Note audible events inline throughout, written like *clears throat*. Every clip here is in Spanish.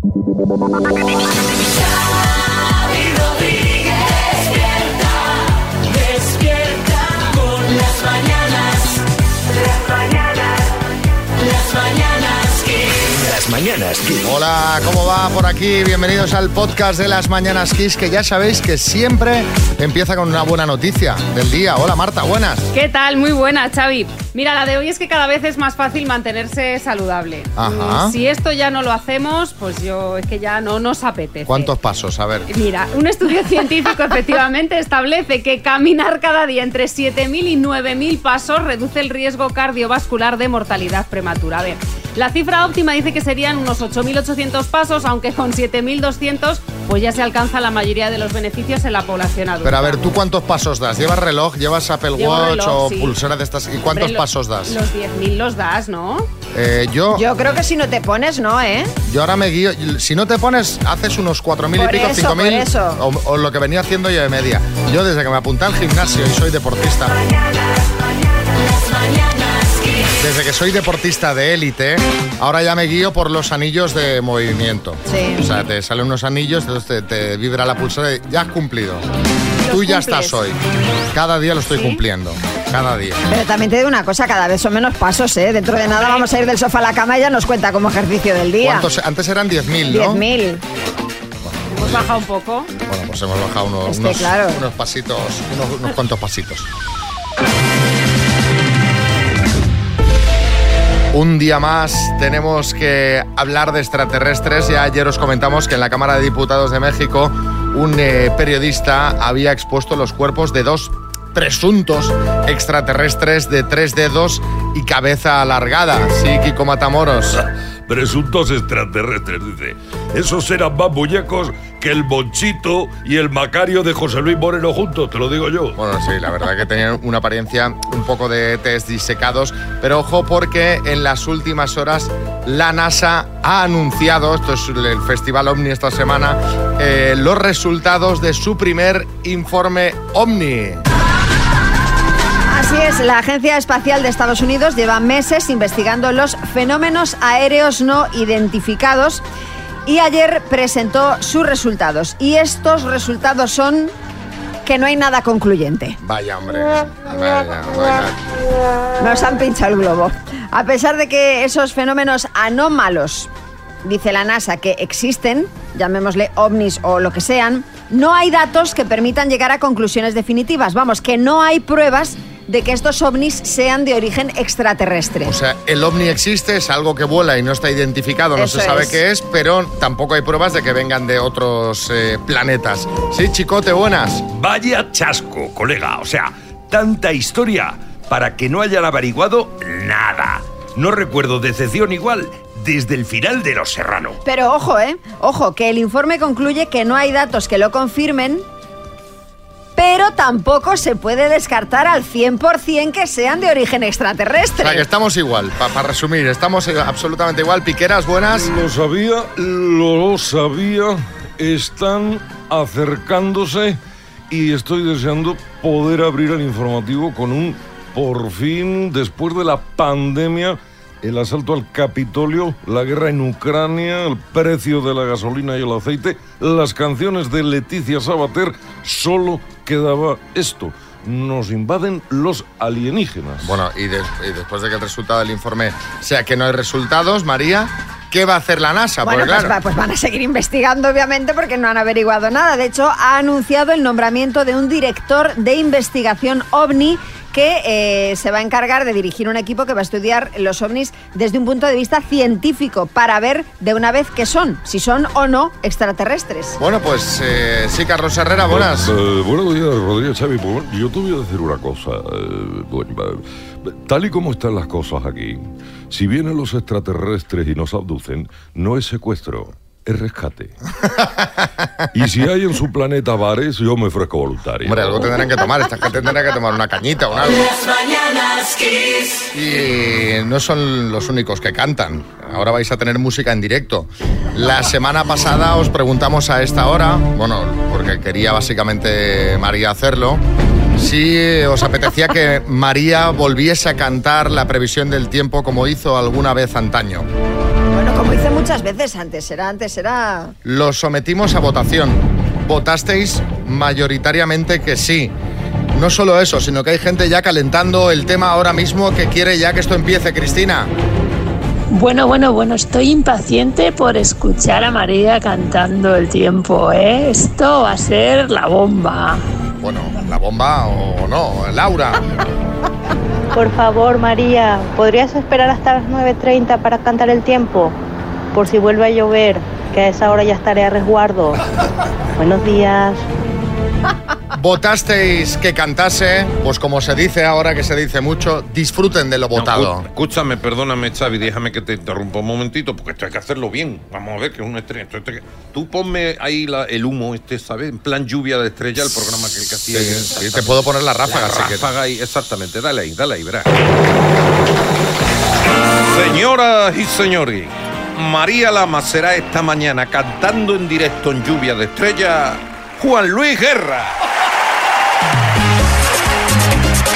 Xavi Rodríguez, despierta, despierta con las mañanas, las mañanas, las mañanas Kiss. Las mañanas Kiss. Hola, ¿cómo va por aquí? Bienvenidos al podcast de las Mañanas Kiss, que ya sabéis que siempre empieza con una buena noticia del día. Hola Marta, buenas. ¿Qué tal? Muy buena, Xavi. Mira, la de hoy es que cada vez es más fácil mantenerse saludable. Ajá. Mm, Si esto ya no lo hacemos, pues yo es que ya no nos apetece. ¿Cuántos pasos? A ver. Mira, un estudio *laughs* científico efectivamente establece que caminar cada día entre 7.000 y 9.000 pasos reduce el riesgo cardiovascular de mortalidad prematura. A ver, la cifra óptima dice que serían unos 8.800 pasos, aunque con 7.200 pues ya se alcanza la mayoría de los beneficios en la población adulta. Pero a ver, ¿tú cuántos pasos das? ¿Llevas reloj? ¿Llevas Apple Llevo Watch reloj, o sí. pulsera de estas? ¿Y cuántos Hombre, lo- pasos das? Los 10.000 los das, ¿no? Eh, yo, Yo creo que si no te pones, no, ¿eh? yo ahora me guío. Si no te pones, haces unos 4.000 y pico, eso, 5.000. por eso. O, o lo que venía haciendo yo de media. Yo desde que me apunté al gimnasio y soy deportista. Desde que soy deportista de élite, ahora ya me guío por los anillos de movimiento. Sí. O sea, te salen unos anillos, entonces te, te vibra la pulsera y ya has cumplido. Tú ya cumples. estás hoy. Cada día lo estoy ¿Sí? cumpliendo. Cada día. Pero también te digo una cosa, cada vez son menos pasos, ¿eh? Dentro de nada vamos a ir del sofá a la cama y ya nos cuenta como ejercicio del día. ¿Cuántos? Antes eran 10.000, ¿no? 10.000. Hemos bajado un poco. Bueno, pues hemos bajado unos, Este, unos, claro. unos pasitos, unos, unos cuantos pasitos. Un día más tenemos que hablar de extraterrestres. Ya ayer os comentamos que en la Cámara de Diputados de México un eh, periodista había expuesto los cuerpos de dos presuntos extraterrestres de tres dedos y cabeza alargada. Sí, Kiko Matamoros. *laughs* Presuntos extraterrestres, dice. Esos eran más que el Monchito y el Macario de José Luis Moreno juntos, te lo digo yo. Bueno, sí, la verdad que tenían una apariencia un poco de test disecados, pero ojo porque en las últimas horas la NASA ha anunciado, esto es el Festival OVNI esta semana, eh, los resultados de su primer informe OVNI. Así es, la Agencia Espacial de Estados Unidos lleva meses investigando los fenómenos aéreos no identificados y ayer presentó sus resultados. Y estos resultados son que no hay nada concluyente. Vaya, hombre. Vaya, vaya. Nos han pinchado el globo. A pesar de que esos fenómenos anómalos, dice la NASA, que existen, llamémosle ovnis o lo que sean, no hay datos que permitan llegar a conclusiones definitivas. Vamos, que no hay pruebas de que estos ovnis sean de origen extraterrestre. O sea, el ovni existe, es algo que vuela y no está identificado, no Eso se sabe es. qué es, pero tampoco hay pruebas de que vengan de otros eh, planetas. Sí, chicote, buenas. Vaya chasco, colega. O sea, tanta historia para que no hayan averiguado nada. No recuerdo decepción igual desde el final de Los Serrano. Pero ojo, ¿eh? Ojo, que el informe concluye que no hay datos que lo confirmen, pero tampoco se puede descartar al 100% que sean de origen O extraterrestre. sea, que estamos igual, para resumir, estamos eh, absolutamente igual. Piqueras, buenas. Lo sabía, lo sabía. Están acercándose y estoy deseando poder abrir el informativo con un por fin, después de la pandemia, el asalto al Capitolio, la guerra en Ucrania, el precio de la gasolina y el aceite, las canciones de Leticia Sabater, solo quedaba esto. Nos invaden los alienígenas. Bueno, y, y después de que el resultado del informe sea que no hay resultados, María, ¿qué va a hacer la NASA? Bueno, pues, claro, pues van a seguir investigando, obviamente, porque no han averiguado nada. De hecho, ha anunciado el nombramiento de un director de investigación ovni que eh, se va a encargar de dirigir un equipo que va a estudiar los ovnis desde un punto de vista científico para ver de una vez qué son, si son o no extraterrestres. Bueno, pues eh, sí, Carlos Herrera, buenas. Eh, buenos días, Rodríguez Xavi. Yo te voy a decir una cosa. eh, bueno, eh, tal y como están las cosas aquí, si vienen los extraterrestres y nos abducen, no es secuestro, es rescate. y si hay en su planeta bares, yo me ofrezco voluntario. Hombre, algo tendrán que tomar, esta gente tendrá que tomar una cañita o algo. Las mañanas Kiss. Y no son los únicos que cantan. Ahora vais a tener música en directo. La semana pasada os preguntamos a esta hora, bueno, porque quería básicamente María hacerlo, si os apetecía que María volviese a cantar la previsión del tiempo como hizo alguna vez antaño. Bueno, como dice muchas veces antes, era antes, era... Lo sometimos a votación. Votasteis mayoritariamente que sí. No solo eso, sino que hay gente ya calentando el tema ahora mismo que quiere ya que esto empiece, Cristina. Bueno, bueno, bueno, estoy impaciente por escuchar a María cantando el tiempo, ¿eh? Esto va a ser la bomba. Bueno, la bomba o no, Laura. Por favor, María, ¿podrías esperar hasta las 9.30 para cantar el tiempo? Por si vuelve a llover, que a esa hora ya estaré a resguardo. Buenos días. Votasteis que cantase, pues como se dice ahora que se dice mucho, disfruten de lo votado. Escúchame, perdóname, Xavi, déjame que te interrumpa un momentito, porque esto hay que hacerlo bien. Vamos a ver que es un estrella. Tú ponme ahí la- el humo, este, ¿sabes? En plan lluvia de estrella, el programa que, que hacía. Sí, sí, te puedo poner la ráfaga, La si ráfaga ahí, exactamente. Dale ahí, dale ahí, verás. Señoras y señores, María Lama será esta mañana cantando en directo en lluvia de estrella Juan Luis Guerra.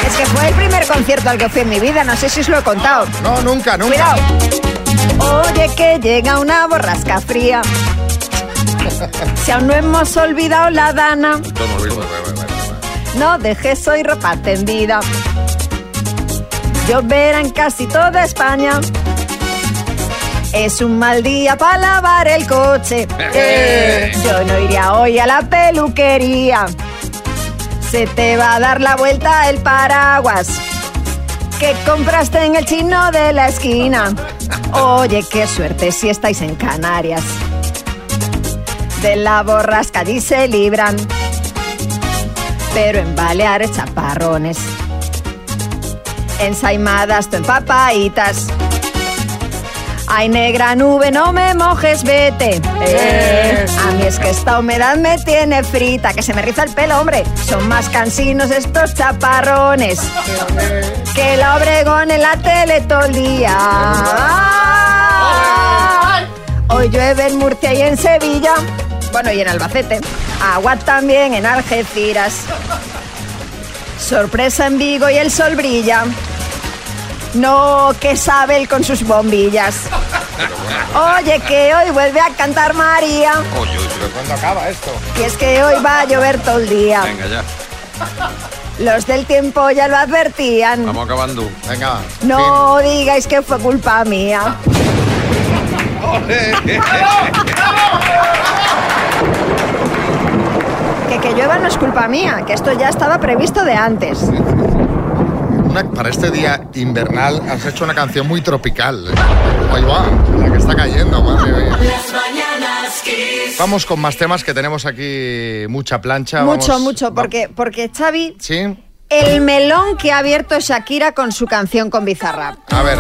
Es que fue el primer concierto al que fui en mi vida, no sé si os lo he contado. No, nunca, nunca. Cuidado. Oye, que llega una borrasca fría. Si aún no hemos olvidado la dana, no dejes hoy ropa tendida. Lloverá en casi toda España. Es un mal día para lavar el coche. Eh, yo no iría hoy a la peluquería. Se te va a dar la vuelta el paraguas que compraste en el chino de la esquina. Oye, qué suerte si estáis en Canarias. De la borrasca allí se libran, pero en Baleares chaparrones. Ensaimadas tú empapaditas. Ay, negra nube, no me mojes, vete. Eh, a mí es que esta humedad me tiene frita, que se me riza el pelo, hombre. Son más cansinos estos chaparrones que la Obregón en la tele todo el día. Hoy llueve en Murcia y en Sevilla, bueno, y en Albacete. Agua también en Algeciras. Sorpresa en Vigo y el sol brilla. No, que sabe él con sus bombillas. Oye, que hoy vuelve a cantar María. Oye, oye, ¿Pero cuándo acaba esto? Y es que hoy va a llover todo el día. venga ya, Los del tiempo ya lo advertían. vamos acabando. Venga. No digáis que fue culpa mía. *laughs* Que que llueva no es culpa mía, que esto ya estaba previsto de antes. Una- para este día invernal has hecho una canción muy tropical. Ahí va, la que está cayendo, madre mía. Vamos con más temas que tenemos aquí mucha plancha. Mucho, vamos- mucho, porque, porque Xavi, Sí, el melón que ha abierto Shakira con su canción con Bizarrap. a ver,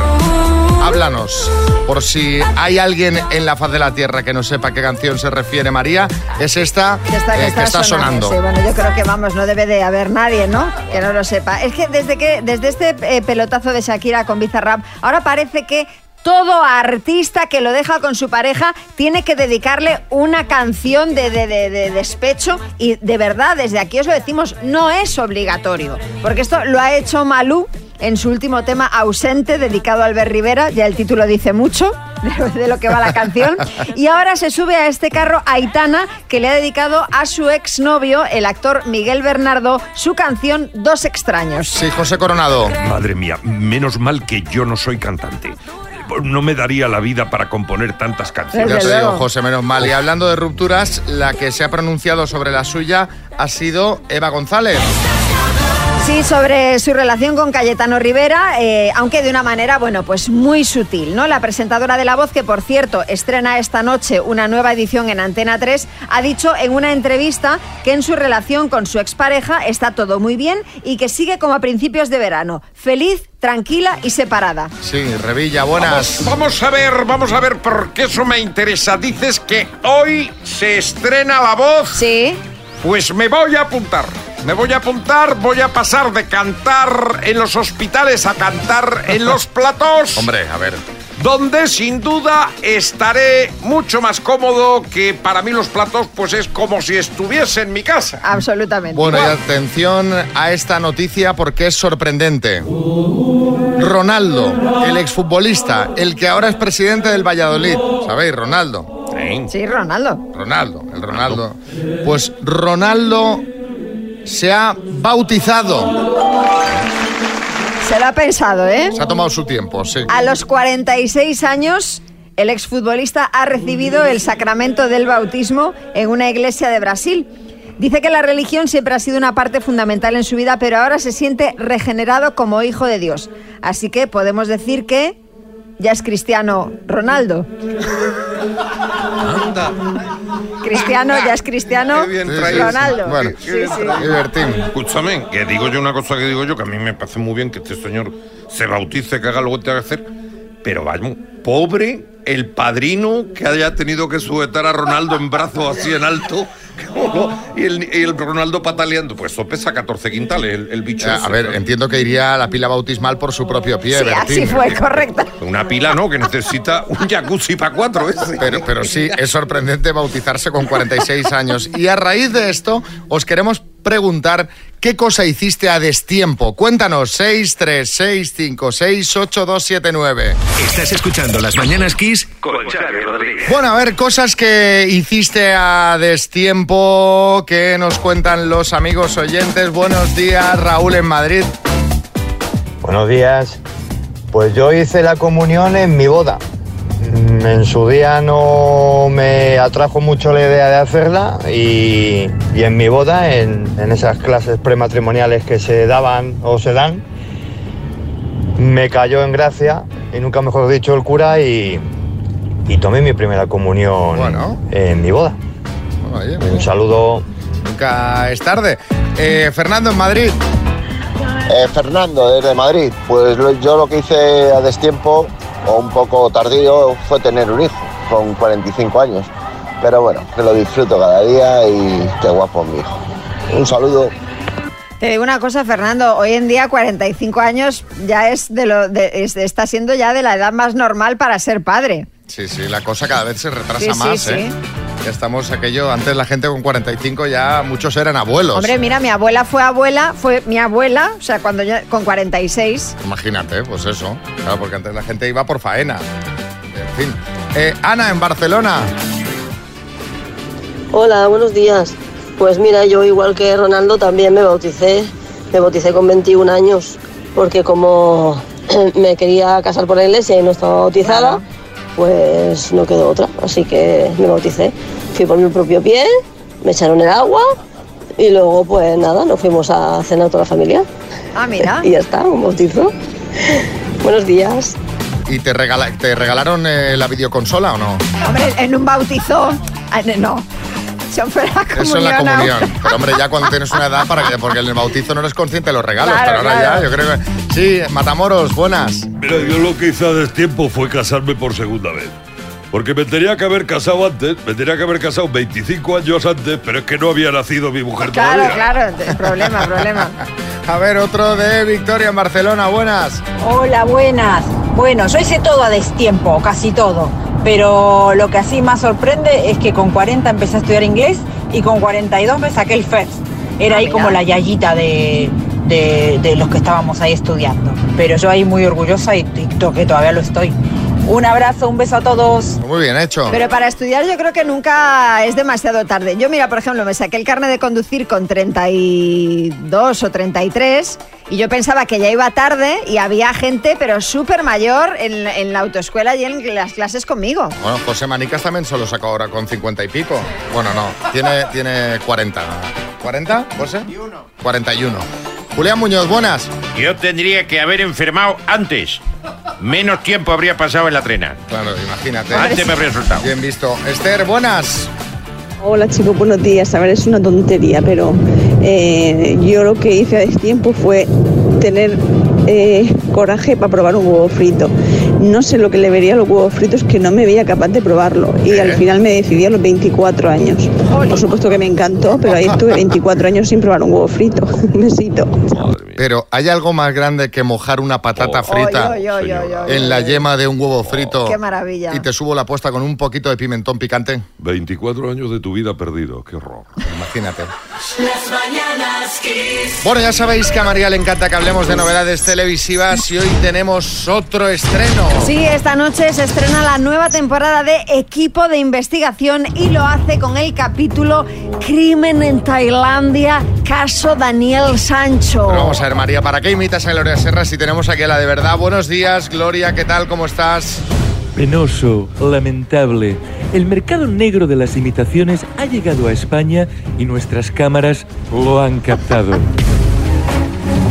háblanos. Por si hay alguien en la faz de la tierra que no sepa a qué canción se refiere María, es esta Que está, que eh, está sonando. Sí, bueno, yo creo que vamos, no debe de haber nadie, ¿no? Que no lo sepa. Es que desde que desde este eh, pelotazo de Shakira con Bizarrap, ahora parece que todo artista que lo deja con su pareja tiene que dedicarle una canción de, de- de- de despecho y de verdad, desde aquí os lo decimos, no es obligatorio. Porque esto lo ha hecho Malú en su último tema ausente dedicado a Albert Rivera, ya el título dice mucho de, *laughs* de lo que va la canción. Y ahora se sube a este carro Aitana, que le ha dedicado a su exnovio, el actor Miguel Bernardo, su canción Dos extraños. Sí, José Coronado. Madre mía, menos mal que yo no soy cantante. No me daría la vida para componer tantas canciones. Ya te digo. José, menos mal. Y hablando de rupturas, la que se ha pronunciado sobre la suya ha sido Eva González. Sí, sobre su relación con Cayetano Rivera, eh, aunque de una manera, bueno, pues muy sutil, ¿no? La presentadora de La Voz, que por cierto estrena esta noche una nueva edición en Antena 3, ha dicho en una entrevista que en su relación con su expareja está todo muy bien y que sigue como a principios de verano, feliz, tranquila y separada. Sí, Revilla, buenas. Vamos, vamos a ver, vamos a ver, porque eso me interesa. Dices que hoy se estrena la voz. Sí. Pues me voy a apuntar. Me voy a apuntar, voy a pasar de cantar en los hospitales a cantar en los *laughs* platos. Hombre, a ver. donde sin duda estaré mucho más cómodo que para mí los platos pues es como si estuviese en mi casa. Absolutamente. Bueno, y atención a esta noticia porque es sorprendente. Ronaldo, el exfutbolista, el que ahora es presidente del Valladolid, ¿sabéis? Ronaldo. Sí, Ronaldo. Ronaldo, el Ronaldo. Pues Ronaldo se ha bautizado. Se lo ha pensado, ¿eh? Se ha tomado su tiempo, sí. A los 46 años, el exfutbolista ha recibido el sacramento del bautismo en una iglesia de Brasil. Dice que la religión siempre ha sido una parte fundamental en su vida, pero ahora se siente regenerado como hijo de Dios. Así que podemos decir que ya es cristiano Ronaldo. Cristiano, ya es cristiano Qué bien. Ronaldo. Bueno, Sí, sí. divertimos. Escúchame, que digo yo una cosa que digo yo, que a mí me parece muy bien que este señor se bautice, que haga lo que tenga que hacer, pero vaya, pobre el padrino que haya tenido que sujetar a Ronaldo en brazos así en alto, *laughs* y el, y el Ronaldo pataleando, pues eso pesa 14 quintales, el, el bicho. Eh, ese. A ver, entiendo que iría a la pila bautismal por su propio pie, Sí, Bertín. así fue, correcto. Una pila, ¿no? Que necesita un jacuzzi para cuatro ese. Pero, pero sí, es sorprendente bautizarse con 46 años. Y a raíz de esto, os queremos preguntar qué cosa hiciste a destiempo. Cuéntanos, 636568279. Estás escuchando Las Mañanas Kiss con Xavi Rodríguez. Bueno, a ver, cosas que hiciste a destiempo, que nos cuentan los amigos oyentes. Buenos días, Raúl en Madrid. Buenos días. Pues yo hice la comunión en mi boda. En su día no me atrajo mucho la idea de hacerla y, y en mi boda, en, en esas clases prematrimoniales que se daban o se dan, me cayó en gracia, y nunca mejor dicho, el cura y, y tomé mi primera comunión Bueno. en mi boda. Oye, Un saludo. nunca es tarde. Eh, Fernando en Madrid. Eh, Fernando, desde Madrid. Pues lo- yo lo que hice a destiempo, o un poco tardío, fue tener un hijo con 45 años. Pero bueno, que lo disfruto cada día y qué guapo mi hijo. Un saludo. Te digo una cosa, Fernando, hoy en día 45 años ya es de lo de- es- está siendo ya de la edad más normal para ser padre. Sí, sí, la cosa cada vez se retrasa Sí, sí, más, sí. ¿eh? Ya estamos aquello, antes la gente con 45 ya muchos eran abuelos. Hombre, mira, mi abuela fue abuela, fue mi abuela, o sea, cuando yo con 46. Imagínate, pues eso. Claro, porque antes la gente iba por faena. En fin. Eh, Ana, en Barcelona. Hola, buenos días. Pues mira, yo igual que Ronaldo también me bauticé. Me bauticé con 21 años porque como *clears throat* me quería casar por la iglesia y no estaba bautizada, pues no quedó otra. Así que me bauticé. Fui por mi propio pie, me echaron el agua y luego pues nada, nos fuimos a cenar toda la familia. Ah, mira. *laughs* Y ya está, un bautizo. Buenos días. ¿Y te, regala- te regalaron eh, la videoconsola o no? Hombre, en un bautizo. No. Eso fue la comunión. Eso es la comunión. Pero hombre, ya cuando tienes una edad, para que, porque en el bautizo no eres consciente de los regalos, Claro, pero ahora claro. ya, yo creo que. Sí, Matamoros, buenas. Mira, yo lo que hice a destiempo fue casarme por segunda vez. Porque me tenía que haber casado antes, me tenía que haber casado 25 años antes, pero es que no había nacido mi mujer Claro, todavía. claro, te- problema, problema. *laughs* A ver, otro de Victoria en Barcelona, buenas. Hola, buenas. Bueno, yo hice todo a destiempo, casi todo. Pero lo que así más sorprende es que con 40 empecé a estudiar inglés y con 42 me saqué el FIRST. Era Ah, ahí como la yayita de, de- de los que estábamos ahí estudiando. Pero yo ahí muy orgullosa y, y que todavía lo estoy. Un abrazo, un beso a todos. Muy bien hecho. Pero para estudiar yo creo que nunca es demasiado tarde. Yo, mira, por ejemplo, me saqué el carnet de conducir con 32 o 33 y yo pensaba que ya iba tarde y había gente, pero súper mayor en, en la autoescuela y en las clases conmigo. Bueno, José Manicas también solo sacó ahora con 50 y pico. Bueno, no, tiene, tiene 40. ¿40, José? 41. Julián Muñoz, buenas. Yo tendría que haber enfermado antes. Menos tiempo habría pasado en la trena. Claro, imagínate. Antes me habría soltado. Bien visto. Esther, buenas. Hola chicos, buenos días. A ver, es una tontería, pero eh, yo lo que hice a destiempo fue tener eh, coraje para probar un huevo frito. No sé lo que le vería a los huevos fritos que no me veía capaz de probarlo y al final me decidí a los 24 años. Por supuesto que me encantó, pero ahí estuve 24 años sin probar un huevo frito. *laughs* Un besito. Pero ¿hay algo más grande que mojar una patata frita oy, oy, en la yema de un huevo frito? Qué maravilla. Y te subo la apuesta con un poquito de pimentón picante. 24 años de tu vida perdido, qué horror. Imagínate. Las mañanas Kiss. Bueno, ya sabéis que a María le encanta que hablemos de novedades televisivas y hoy tenemos otro estreno. Sí, esta noche se estrena la nueva temporada de Equipo de Investigación y lo hace con el capítulo Crimen en Tailandia, caso Daniel Sancho. Pero vamos a ver, María, ¿para qué imitas a Gloria Serra si tenemos aquí a la de verdad? Buenos días, Gloria, ¿qué tal? ¿Cómo estás? Penoso, lamentable. El mercado negro de las imitaciones ha llegado a España y nuestras cámaras lo han captado.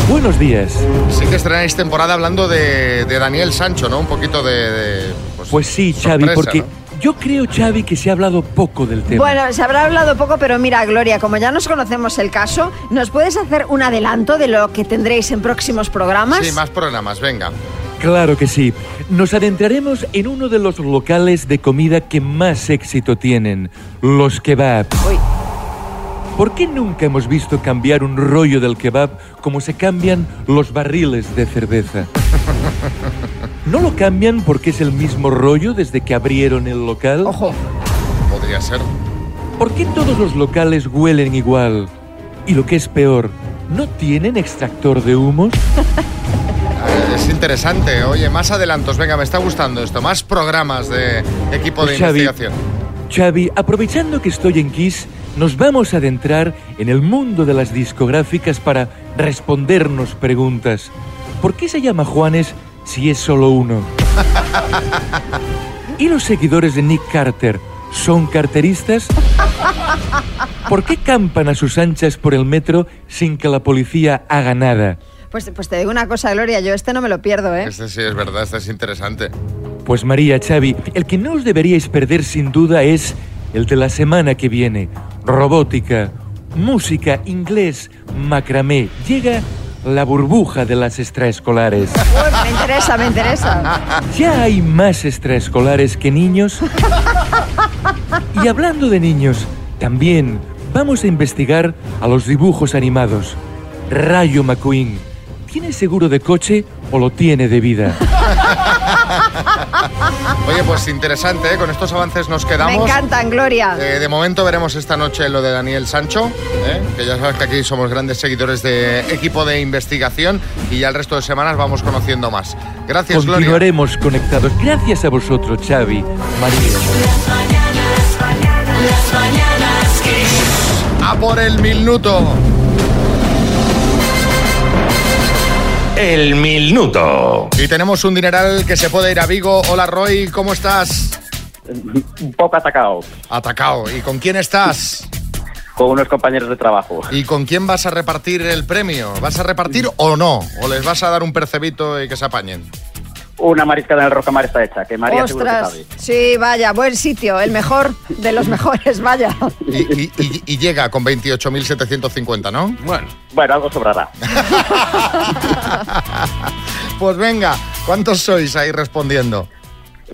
Buenos días. Sí que estrenáis temporada hablando de, de Daniel Sancho, ¿no? Un poquito de... de, Pues sí, Xavi, sorpresa, porque ¿no? yo creo, Xavi, que se ha hablado poco del tema. Bueno, se habrá hablado poco, pero mira, Gloria, como ya nos conocemos el caso, ¿nos puedes hacer un adelanto de lo que tendréis en próximos programas? Sí, más programas, venga. Claro que sí. Nos adentraremos en uno de los locales de comida que más éxito tienen, los kebab. ¿Por qué nunca hemos visto cambiar un rollo del kebab como se cambian los barriles de cerveza? ¿No lo cambian porque es el mismo rollo desde que abrieron el local? Ojo. Podría ser. ¿Por qué todos los locales huelen igual? Y lo que es peor, ¿no tienen extractor de humos? *laughs* Es interesante. Oye, más adelantos. Venga, me está gustando esto. Más programas de equipo de Xavi, investigación. Xavi, aprovechando que estoy en Kiss, nos vamos a adentrar en el mundo de las discográficas para respondernos preguntas. ¿Por qué se llama Juanes si es solo uno? *laughs* ¿Y los seguidores de Nick Carter son carteristas? ¿Por qué campan a sus anchas por el metro sin que la policía haga nada? Pues, pues te digo una cosa, Gloria, yo este no me lo pierdo, ¿eh? Este sí es verdad, este es interesante. Pues María, Xavi, el que no os deberíais perder sin duda es el de la semana que viene. Robótica, música, inglés, macramé. Llega la burbuja de las extraescolares. *laughs* Uy, me interesa, me interesa. ¿Ya hay más extraescolares que niños? Y hablando de niños, también vamos a investigar a los dibujos animados. Rayo McQueen, ¿tiene seguro de coche o lo tiene de vida? *laughs* Oye, pues interesante, ¿eh? Con estos avances nos Me quedamos. encantan, Gloria. Eh, de momento veremos esta noche lo de Daniel Sancho, ¿eh? que ya sabes que aquí somos grandes seguidores de equipo de investigación y ya el resto de semanas vamos conociendo más. Gracias, Gloria. Continuaremos conectados. Gracias a vosotros, Xavi, María. A por el minuto. El minuto. Y tenemos un dineral que se puede ir a Vigo. Hola, Roy, ¿cómo estás? Un poco atacado. Atacado. ¿Y con quién estás? Con unos compañeros de trabajo. ¿Y con quién vas a repartir el premio? ¿Vas a repartir o no? ¿O les vas a dar un percebito y que se apañen? Una mariscada en el Rocamar está hecha, que María seguro que Ostras, sabe. sí, vaya, buen sitio, el mejor de los mejores, vaya. Y, y- y- y llega con 28.750, ¿no? Bueno. Bueno, algo sobrará. *laughs* Pues venga, ¿cuántos sois ahí respondiendo?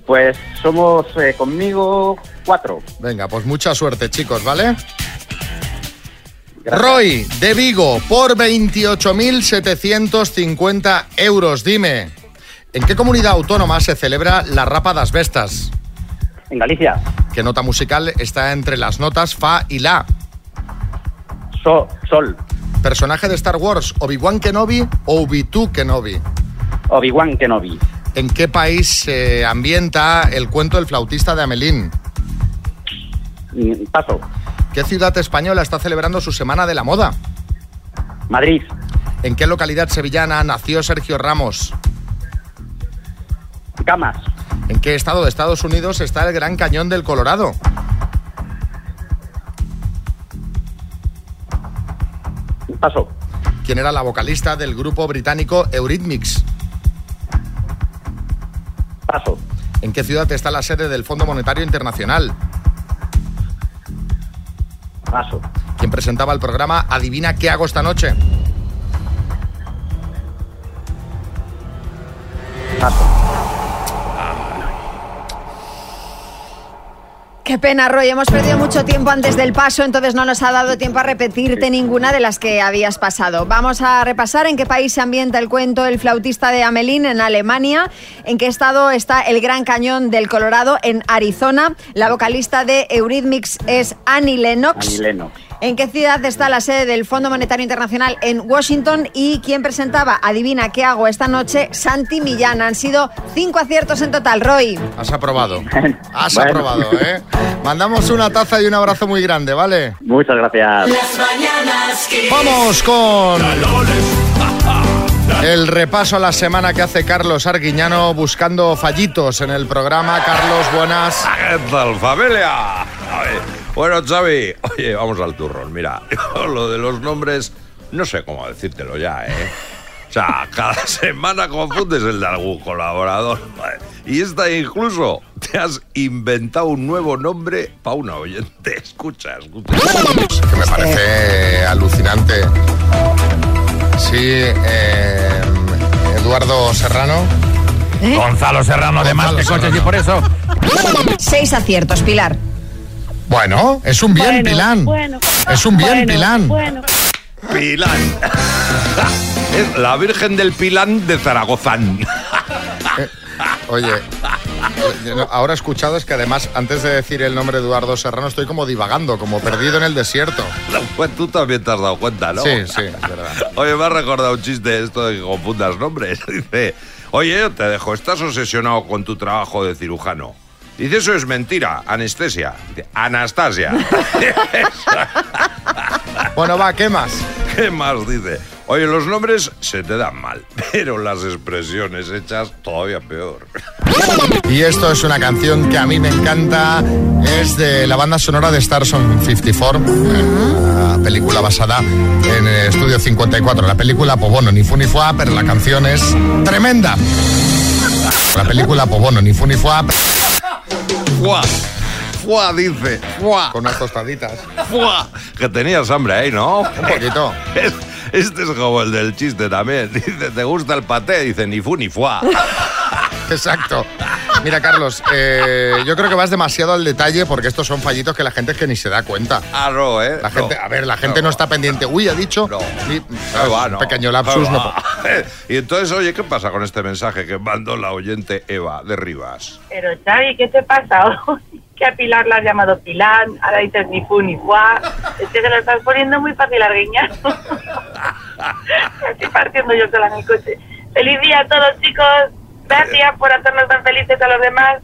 Pues somos eh, conmigo cuatro. Venga, pues mucha suerte, chicos, ¿vale? Roy, de Vigo, por 28.750 euros. Dime, ¿en qué comunidad autónoma se celebra la Rapa das Vestas? En Galicia. ¿Qué nota musical está entre las notas Fa y La? sol. Personaje de Star Wars, Obi-Wan Kenobi o Obi-Wan Kenobi. Obi-Wan Kenobi. ¿En qué país se ambienta el cuento El flautista de Amelín? Mm, Paso. ¿Qué ciudad española está celebrando su Semana de la Moda? Madrid. ¿En qué localidad sevillana nació Sergio Ramos? Camas. ¿En qué estado de Estados Unidos está el Gran Cañón del Colorado? Paso. ¿Quién era la vocalista del grupo británico Eurythmics? Paso. ¿En qué ciudad está la sede del Fondo Monetario Internacional? Paso. ¿Quién presentaba el programa Adivina qué hago esta noche? Paso. Qué pena, Roy. Hemos perdido mucho tiempo antes del paso, entonces no nos ha dado tiempo a repetirte ninguna de las que habías pasado. Vamos a repasar en qué país se ambienta el cuento El flautista de Amelín en Alemania, en qué estado está el Gran Cañón del Colorado en Arizona. La vocalista de Eurythmics es Annie Lennox. Annie Lennox. ¿En qué ciudad está la sede del Fondo Monetario Internacional en Washington? ¿Y quién presentaba Adivina qué hago esta noche? Santi Millán. Han sido cinco aciertos en total, Roy. Has aprobado. *laughs* Has Bueno. aprobado, ¿eh? Mandamos una taza y un abrazo muy grande, ¿vale? Muchas gracias. Las mañanas Kiss. Vamos con el repaso a la semana que hace Carlos Arguiñano buscando fallitos en el programa. Carlos, buenas. ¿Qué tal, familia? Bueno, Xavi, oye, vamos al turrón. Mira, *laughs* lo de los nombres, no sé cómo decírtelo ya, ¿eh? O sea, cada *laughs* semana confundes el de algún colaborador. Y esta incluso te has inventado un nuevo nombre para una oyente. Escucha, escucha. Que me parece alucinante. Sí, eh, Eduardo Serrano. Gonzalo Serrano, además, Gonzalo que coches y por eso. Seis aciertos, Pilar. Bueno, es un bien, Pilán. Es un bien, Pilán. Pilán. *laughs* Es la Virgen del Pilán de Zaragozán. Oye, eh, ahora he escuchado es que además, antes de decir el nombre de Eduardo Serrano, estoy como divagando, como perdido en el desierto. Pues tú también te has dado cuenta, ¿no? Sí, sí, es verdad. *laughs* Oye, me ha recordado un chiste esto de que confundas nombres. *laughs* Dice, oye, yo te dejo, estás obsesionado con tu trabajo de cirujano. Dice, eso es mentira, anestesia. Dice, Anastasia. *laughs* *laughs* Bueno, va, ¿qué más? ¿Qué más dice? Oye, los nombres se te dan mal, *laughs* pero las expresiones hechas todavía peor. Y esto es una canción que a mí me encanta. Es de la banda sonora de Stars on 54, una película basada en eh, Estudio 54. La película, pues bueno, ni fu ni fua, pero la canción es tremenda. La película, pues bueno, ni fu ni fua, ¡Fua! ¡Fua! Dice, ¡fua! con unas tostaditas. ¡Fua! Que tenías hambre ahí, ¿no? Un poquito. Es- Este es como el del chiste también. Dice, ¿te gusta el paté? Dice, ni fu ni fuá. *laughs* Exacto. Mira, Carlos, eh, yo creo que vas demasiado al detalle porque estos son fallitos que la gente es que ni se da cuenta. Ah, no, ¿eh? La gente, No. a ver, la gente no, está pendiente. Uy, ha dicho. Va, no. Pequeño lapsus, no. *laughs* Y entonces, oye, ¿qué pasa con este mensaje que mandó la oyente Eva de Rivas? Pero Xavi, ¿qué te pasa hoy? *laughs* Que a Pilar la has llamado Pilán, ahora dices ni fu ni fuá. Es que se lo estás poniendo muy fácil a Arguiñano. *laughs* Estoy partiendo yo sola en el coche. Feliz día a todos, chicos. Gracias por hacernos tan felices a los demás.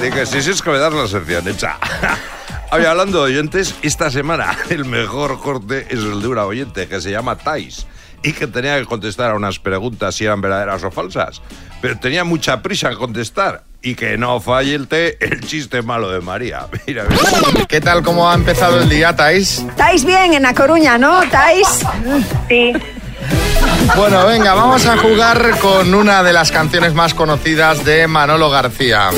Dije, sí, sí, es que me das la sección hecha. *laughs* Oye, hablando de oyentes, esta semana *laughs* el mejor corte es el de una oyente que se llama Thais y que tenía que contestar a unas preguntas si eran verdaderas o falsas. Pero tenía mucha prisa en contestar y que no falle el té, *laughs* el chiste malo de María. Mira, mira. ¿Qué tal, cómo ha empezado el día, Tais? ¿Estáis bien en La Coruña, no? ¿Estáis? Sí. Bueno, venga, vamos a jugar con una de las canciones más conocidas de Manolo García.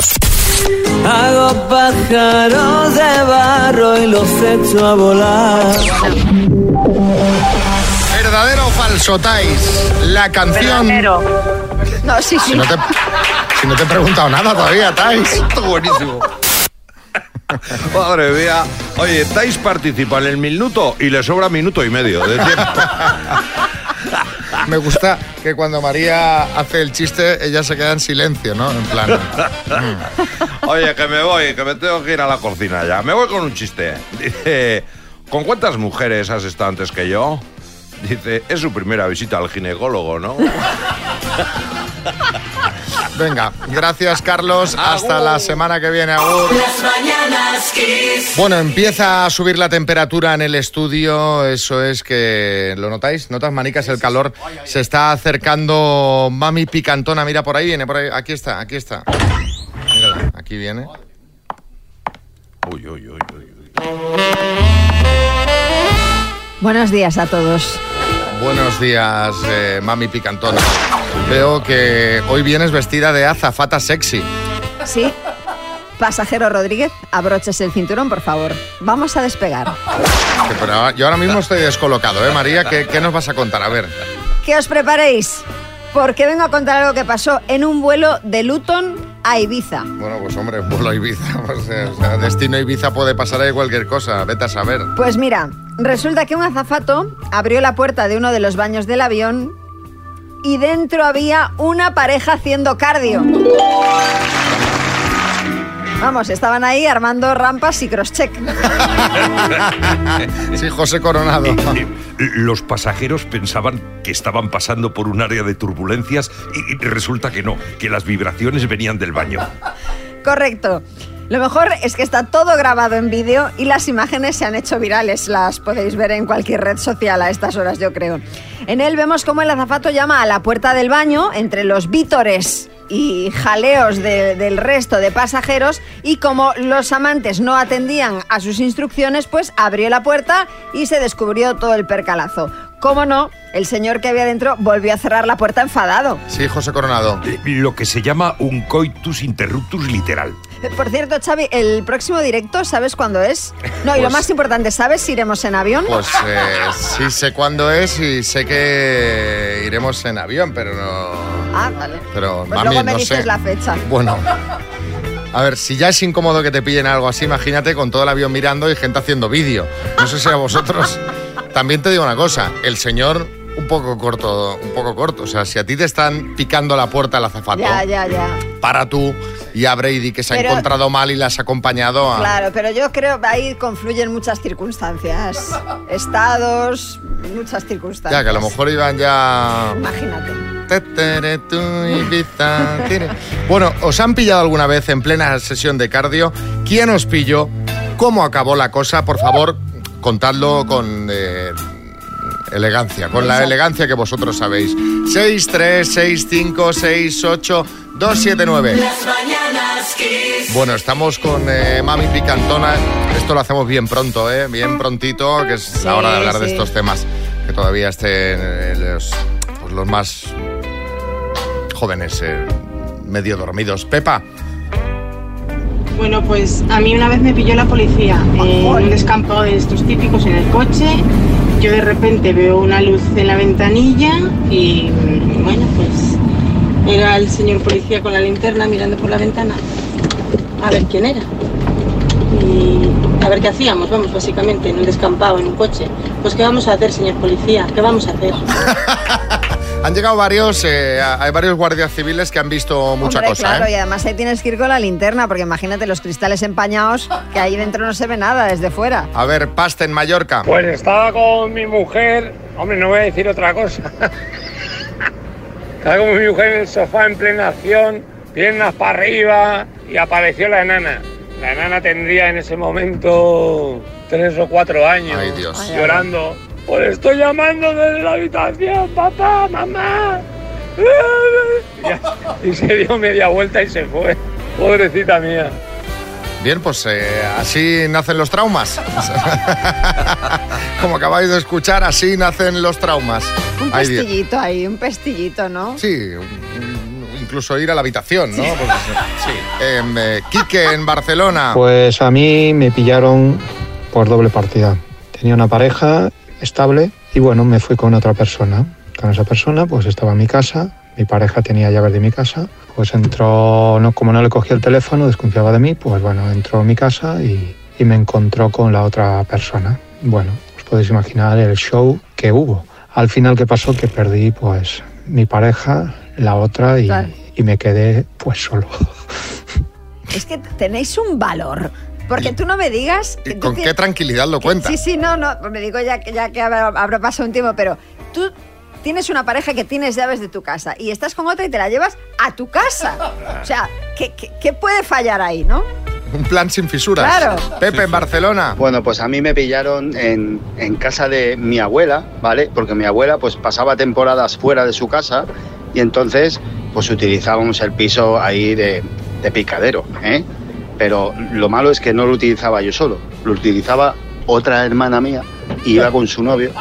Hago pájaros de barro y los echo a volar. ¿Verdadero o falso, Tais? La canción... No, sí, sí. Si no te, si no te he preguntado nada todavía, Tais. Esto buenísimo. Madre mía. Oye, Tais participa en el minuto y le sobra minuto y medio de tiempo. *laughs* Me gusta que cuando María hace el chiste, ella se queda en silencio, ¿no? En plan... mm. Oye, que me voy, que me tengo que ir a la cocina ya. Me voy con un chiste. Dice, ¿con cuántas mujeres has estado antes que yo? Dice, es su primera visita al ginecólogo, ¿no? *laughs* Venga, gracias, Carlos. Hasta la semana que viene, Agur. Las mañanas Kiss. Bueno, empieza a subir la temperatura en el estudio, eso es que, ¿lo notáis? ¿Notas, manicas? El calor se está acercando. Mami picantona, mira por ahí, viene por ahí. Aquí está, aquí está. Mírala, aquí viene. Uy, uy, uy, uy. Buenos días a todos. Buenos días, eh, mami picantona. Veo que hoy vienes vestida de azafata sexy. Sí. Pasajero Rodríguez, abroches el cinturón, por favor. Vamos a despegar. Pero yo ahora mismo estoy descolocado, ¿eh, María? ¿Qué, qué nos vas a contar? A ver. Que os preparéis. Porque vengo a contar algo que pasó en un vuelo de Luton a Ibiza. Bueno, pues hombre, vuelo a Ibiza. O *laughs* sea, o sea, destino Ibiza puede pasar ahí cualquier cosa. Vete a saber. Pues mira, resulta que un azafato abrió la puerta de uno de los baños del avión y dentro había una pareja haciendo cardio. Vamos, estaban ahí armando rampas y crosscheck. *laughs* Sí, José Coronado. Los pasajeros pensaban que estaban pasando por un área de turbulencias y y resulta que no, que las vibraciones venían del baño. Correcto. Lo mejor es que está todo grabado en vídeo y las imágenes se han hecho virales. Las podéis ver en cualquier red social a estas horas, yo creo. En él vemos cómo el azafato llama a la puerta del baño entre los vítores y jaleos de- del resto de pasajeros y como los amantes no atendían a sus instrucciones, pues abrió la puerta y se descubrió todo el percalazo. Cómo no, el señor que había dentro volvió a cerrar la puerta enfadado. Sí, José Coronado. Lo que se llama un coitus interruptus literal. Por cierto, Xavi, el próximo directo, ¿sabes cuándo es? No, y lo Pues- más importante, ¿sabes si iremos en avión? Pues eh, sí sé cuándo es y sé que iremos en avión, pero no... Ah, vale. Pero, Pues mami, luego me no dices sé. la fecha. Bueno. A ver, si ya es incómodo que te pillen algo así, imagínate con todo el avión mirando y gente haciendo vídeo. No sé si a vosotros. *laughs* También te digo una cosa, el señor un poco corto, un poco corto. O sea, si a ti te están picando la puerta al azafato, Ya, ya, ya. para tú y a Brady que se ha encontrado mal y la has acompañado a. Claro, pero yo creo que ahí confluyen muchas circunstancias. Estados, muchas circunstancias. Ya, que a lo mejor iban ya. Imagínate. Bueno, ¿os han pillado alguna vez en plena sesión de cardio? ¿Quién os pilló? ¿Cómo acabó la cosa? Por favor, contadlo con eh, elegancia, con la elegancia que vosotros sabéis. 6, 3, 6, 5, 6, 8, 2, 7, 9. Las mañanas Kiss. Bueno, estamos con eh, Mami Picantona. Esto lo hacemos bien pronto, ¿eh? Bien prontito, que es la hora de hablar de estos temas. Que todavía estén eh, los, pues, los más jóvenes eh, medio dormidos. Pepa, Bueno, pues a mí una vez me pilló la policía en un descampado de estos típicos en el coche. Yo de repente veo una luz en la ventanilla y bueno, pues era el señor policía con la linterna mirando por la ventana a ver quién era. Y a ver qué hacíamos, vamos, básicamente, en un descampado, en un coche. Pues qué vamos a hacer, señor policía, qué vamos a hacer. *laughs* han llegado varios, eh, hay varios guardias civiles que han visto mucha Hombre, cosa, claro, ¿eh? y además ahí tienes que ir con la linterna, porque imagínate los cristales empañados, que ahí dentro no se ve nada desde fuera. A ver, Pasta en Mallorca. Pues estaba con mi mujer, hombre, no voy a decir otra cosa. Estaba con mi mujer en el sofá en plena acción, piernas para arriba y apareció la enana. La enana tendría en ese momento tres o cuatro años. Ay, Dios. Llorando. Pues estoy llamando desde la habitación, papá, mamá. *laughs* Y se dio media vuelta y se fue. Pobrecita mía. Bien, pues eh, así nacen los traumas. *laughs* Como acabáis de escuchar, así nacen los traumas. Un pestillito ahí, un pestillito, ¿no? Sí, incluso ir a la habitación, ¿no? Pues, sí. Em, eh, Quique, en Barcelona. Pues a mí me pillaron por doble partida. Tenía una pareja estable y bueno, me fui con otra persona. Con esa persona pues estaba en mi casa, mi pareja tenía llaves de mi casa, pues entró, no, como no le cogí el teléfono, desconfiaba de mí, pues bueno, entró a mi casa y, y me encontró con la otra persona. Bueno, os podéis imaginar el show que hubo. Al final, ¿qué pasó? Que perdí pues mi pareja, la otra y, Claro. y me quedé pues solo. *laughs* Es que tenéis un valor. Porque tú no me digas... que ¿Con qué tranquilidad lo cuenta? Sí, sí, no, no, me digo ya que, ya que habrá, habrá pasado un tiempo, pero tú tienes una pareja que tienes llaves de tu casa y estás con otra y te la llevas a tu casa. O sea, ¿qué, qué- qué puede fallar ahí, no? Un plan sin fisuras. Claro. Pepe, en Barcelona. Bueno, pues a mí me pillaron en, en casa de mi abuela, ¿vale? Porque mi abuela pues pasaba temporadas fuera de su casa y entonces pues utilizábamos el piso ahí de, de picadero, ¿eh? Pero lo malo es que no lo utilizaba yo solo, lo utilizaba otra hermana mía, iba con su novio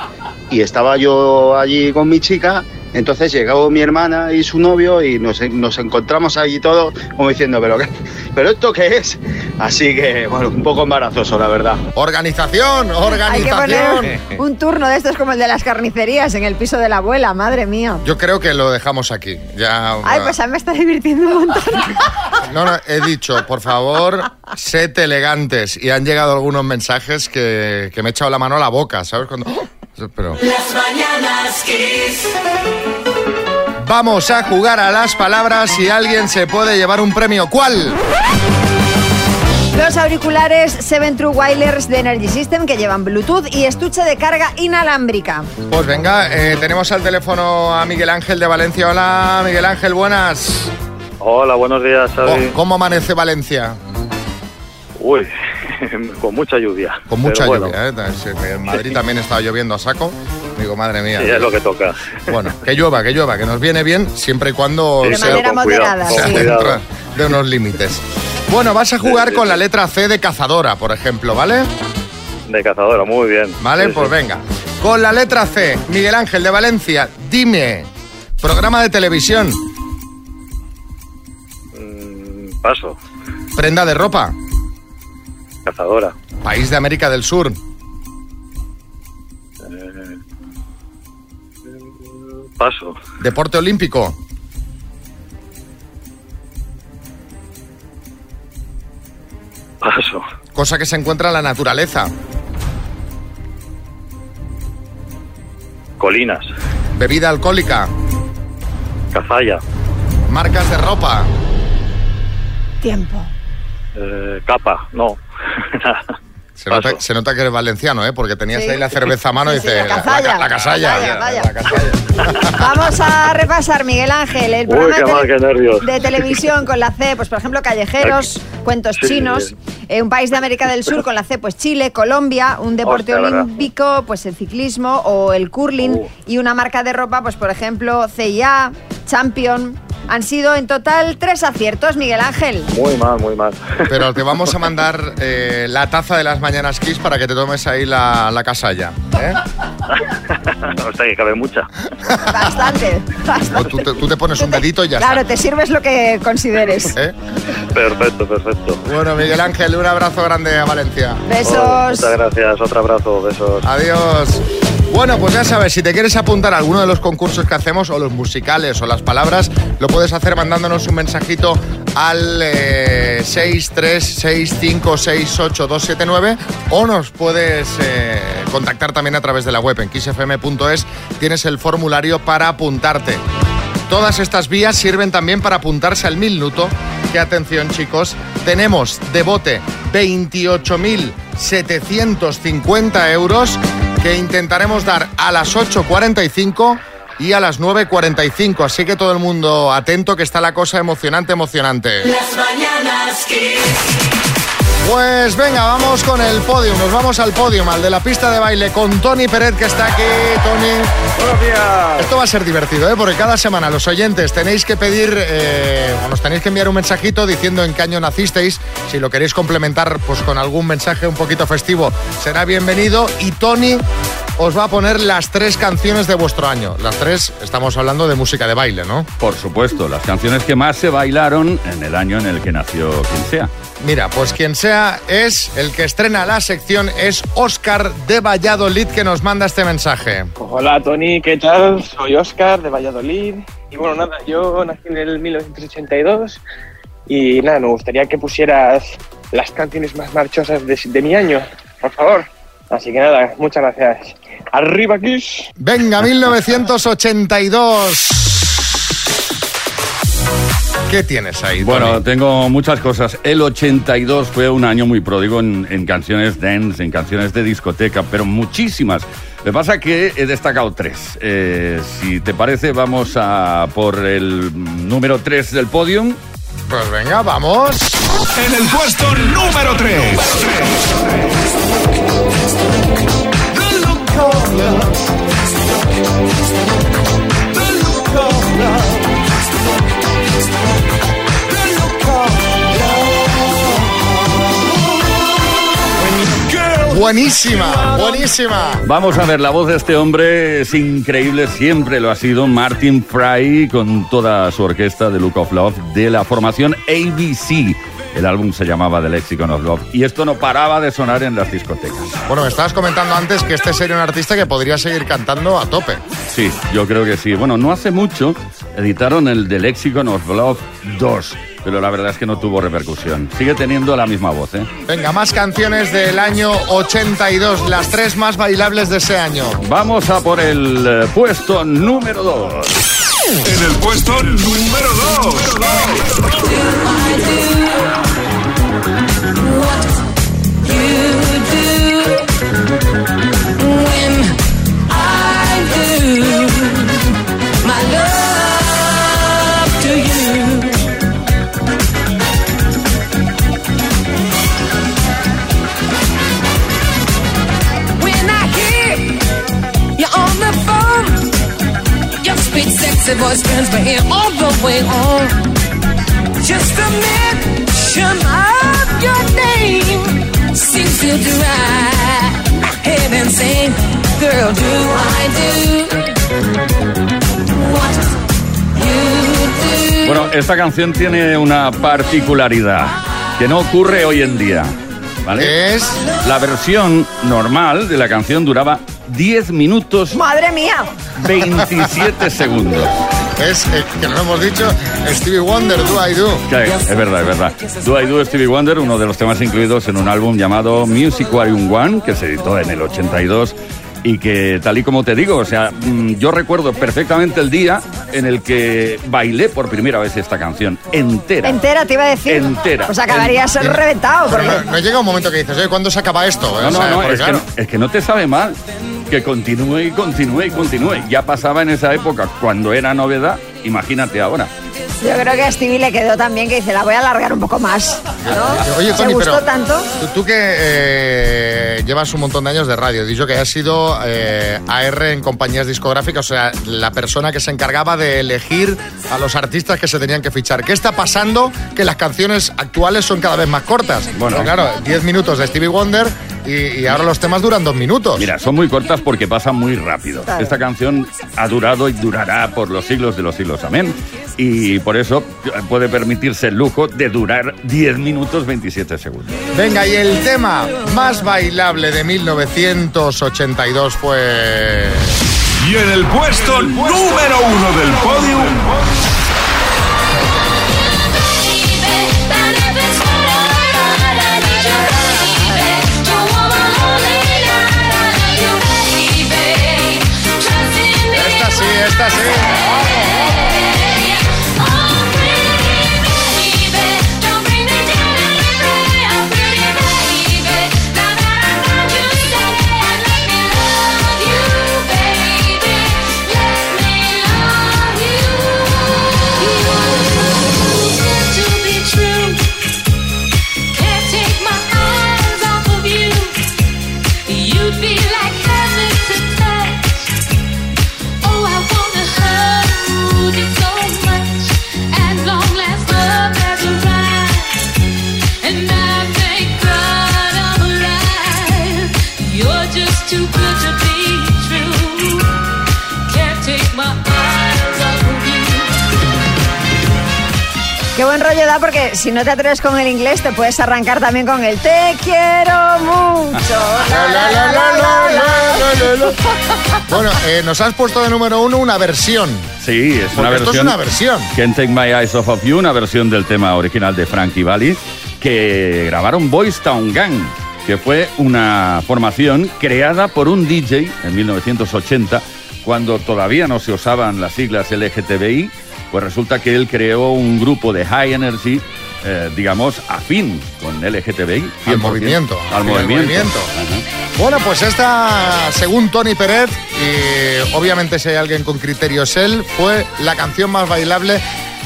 y estaba yo allí con mi chica. Entonces llegó mi hermana y su novio y nos, nos encontramos allí todos como diciendo, pero qué, ¿pero esto qué es? Así que, bueno, un poco embarazoso, la verdad. Organización, Hay que organización. poner un turno de estos como el de las carnicerías en el piso de la abuela, madre mía. Yo creo que lo dejamos aquí. Ya. Ay, pues a mí me está divirtiendo un montón. *laughs* No, no, he dicho, por favor, sed elegantes. Y han llegado algunos mensajes que, que me he echado la mano a la boca, ¿sabes? Cuando... Pero... Las mañanas Kiss. Vamos a jugar a las palabras y alguien se puede llevar un premio. ¿Cuál? Los auriculares Seven True Wireless de Energy System que llevan Bluetooth y estuche de carga inalámbrica. Pues venga, eh, tenemos al teléfono a Miguel Ángel de Valencia. Hola, Miguel Ángel, buenas. Hola, buenos días, Xavi. ¿Cómo, cómo amanece Valencia? Uy, *laughs* con mucha lluvia. Con mucha bueno, lluvia, ¿eh? Sí, En Madrid también estaba lloviendo a saco. Digo, madre mía. Sí, es lo que toca. Bueno, que llueva, que llueva, que nos viene bien siempre y cuando De sea, manera cuidado, dentro de unos límites. Bueno, vas a jugar con la letra C de cazadora, por ejemplo, ¿vale? De cazadora, muy bien. Vale, Sí, pues sí. venga. Con la letra C, Miguel Ángel de Valencia, dime, programa de televisión, Mm, Paso, prenda de ropa, cazadora. país de América del Sur, Eh, Paso, deporte olímpico, paso. cosa que se encuentra en la naturaleza, Colinas, bebida alcohólica, cazalla, marcas de ropa, Tiempo. eh, capa, no. *laughs* Se nota, se nota que eres valenciano, ¿eh? Porque tenías Sí. ahí la cerveza a mano y Sí, dices... sí, la cazalla. La, casalla. *laughs* Vamos a repasar, Miguel Ángel, el Uy, programa qué de, mal, qué nervios. de televisión con la C, pues por ejemplo, Callejeros, Cuentos Sí, Chinos, eh, un país de América del Sur con la C, pues Chile, Colombia, un deporte Hostia, ¿verdad? olímpico, pues el ciclismo o el curling Uh. y una marca de ropa, pues por ejemplo, CIA, Champion. Han sido en total tres aciertos, Miguel Ángel. Muy mal, muy mal. Pero te *laughs* vamos a mandar eh, la taza de las mañanas Kiss para que te tomes ahí la, la casalla. ¿eh? *laughs* o sea que cabe mucha. Bastante, bastante. Tú, te, tú te pones un dedito y ya Claro, está. te sirves lo que consideres. ¿eh? Perfecto, perfecto. Bueno, Miguel Ángel, un abrazo grande a Valencia. Besos. Muchas gracias, otro abrazo, besos. Adiós. Bueno, pues ya sabes, si te quieres apuntar a alguno de los concursos que hacemos, o los musicales, o las palabras, lo puedes hacer mandándonos un mensajito al eh, 636568279 o nos puedes eh, contactar también a través de la web en kissfm.es. Tienes el formulario para apuntarte. Todas estas vías sirven también para apuntarse al minuto. Que atención chicos, tenemos de bote 28.750 euros que intentaremos dar a las 8.45 y a las 9.45. Así que todo el mundo atento que está la cosa emocionante, emocionante. Las mañanas Kiss. Pues venga, vamos con el podio. Nos vamos al podio, al de la pista de baile, con Tony Peret, que está aquí. Tony. Buenos días. Esto va a ser divertido, ¿eh? porque cada semana los oyentes tenéis que pedir, eh, o nos tenéis que enviar un mensajito diciendo en qué año nacisteis. Si lo queréis complementar pues, con algún mensaje un poquito festivo, será bienvenido. Y Tony os va a poner las tres canciones de vuestro año. Las tres, estamos hablando de música de baile, ¿no? Por supuesto, las canciones que más se bailaron en el año en el que nació quien sea. Mira, pues quien sea es el que estrena la sección, es Óscar de Valladolid que nos manda este mensaje. Hola Tony, ¿qué tal? Soy Oscar de Valladolid. Y bueno, nada, yo nací en el 1982 y nada, me gustaría que pusieras las canciones más marchosas de, de mi año, por favor. Así que nada, muchas gracias. Arriba Kiss. Venga, *laughs* 1982. ¿Qué tienes ahí? Bueno, tengo muchas cosas. El 82 fue un año muy pródigo en, en canciones dance, en canciones de discoteca, pero muchísimas. Me pasa que he destacado tres. Eh, si te parece, vamos a por el número 3 del podium. Pues venga, vamos. En el puesto número 3. Buenísima, buenísima. Vamos a ver, la voz de este hombre es increíble, siempre lo ha sido. Martin Fry con toda su orquesta de Look of Love de la formación ABC. El álbum se llamaba The Lexicon of Love. Y esto no paraba de sonar en las discotecas. Bueno, me estabas comentando antes que este sería un artista que podría seguir cantando a tope. Sí, yo creo que sí. Bueno, no hace mucho editaron el The Lexicon of Love 2, pero la verdad es que no tuvo repercusión. Sigue teniendo la misma voz, ¿eh? Venga, más canciones del año 82, las tres más bailables de ese año. Vamos a por el eh, puesto número 2. En el puesto número sexy voice all the way on. Just a mention of your name seems to drive my head insane. Girl, do I do what you do? Bueno, esta canción tiene una particularidad que no ocurre hoy en día. ¿Vale? Es la versión normal de la canción duraba 10 minutos ¡Madre mía! 27 *laughs* segundos. Es eh, que nos hemos dicho Stevie Wonder, Do I Do. Es verdad, es verdad. Do I Do Stevie Wonder, uno de los temas incluidos en un álbum llamado Musicarium One, que se editó en el 82 y que tal y como te digo, o sea, mm, yo recuerdo perfectamente el día en el que bailé por primera vez esta canción entera. Entera, te iba a decir. Entera. Pues acabarías En- reventado. Pero Porque... no, no llega un momento que dices, oye, ¿cuándo se acaba esto? No, O sea, no, no, porque es que, claro, no- es que no te sabe mal que continúe y continúe y continúe. Ya pasaba en esa época cuando era novedad, imagínate ahora. Yo creo que a Stevie le quedó también que dice, la voy a alargar un poco más. ¿no? Oye, ¿Se Tony, gustó pero tanto? Tú, tú que eh, llevas un montón de años de radio, dicho que has sido eh, AR en compañías discográficas, o sea, la persona que se encargaba de elegir a los artistas que se tenían que fichar. ¿Qué está pasando? Que las canciones actuales son cada vez más cortas. Bueno. Bueno, claro, 10 minutos de Stevie Wonder y, y ahora los temas duran dos minutos. Mira, son muy cortas porque pasan muy rápido. Claro. Esta canción ha durado y durará por los siglos de los siglos. Amén. Y por eso puede permitirse el lujo de durar 10 minutos 27 segundos. Venga, y el tema más bailable de 1982 fue... Y en el puesto número uno del podio. Esta sí, si no te atreves con el inglés te puedes arrancar también con el te quiero mucho. Bueno, eh, nos has puesto de número uno una versión. Sí, es una Porque esto versión. es una versión. Can't Take My Eyes Off of You, una versión del tema original de Frankie Valli, que grabaron Boys Town Gang, que fue una formación creada por un DJ en 1980, cuando todavía no se usaban las siglas LGTBI, pues resulta que él creó un grupo de high energy, eh, digamos, afín con LGTBI. Al 100%, movimiento, Al movimiento. Bueno, pues esta, según Tony Pérez, y obviamente si hay alguien con criterio es él, fue la canción más bailable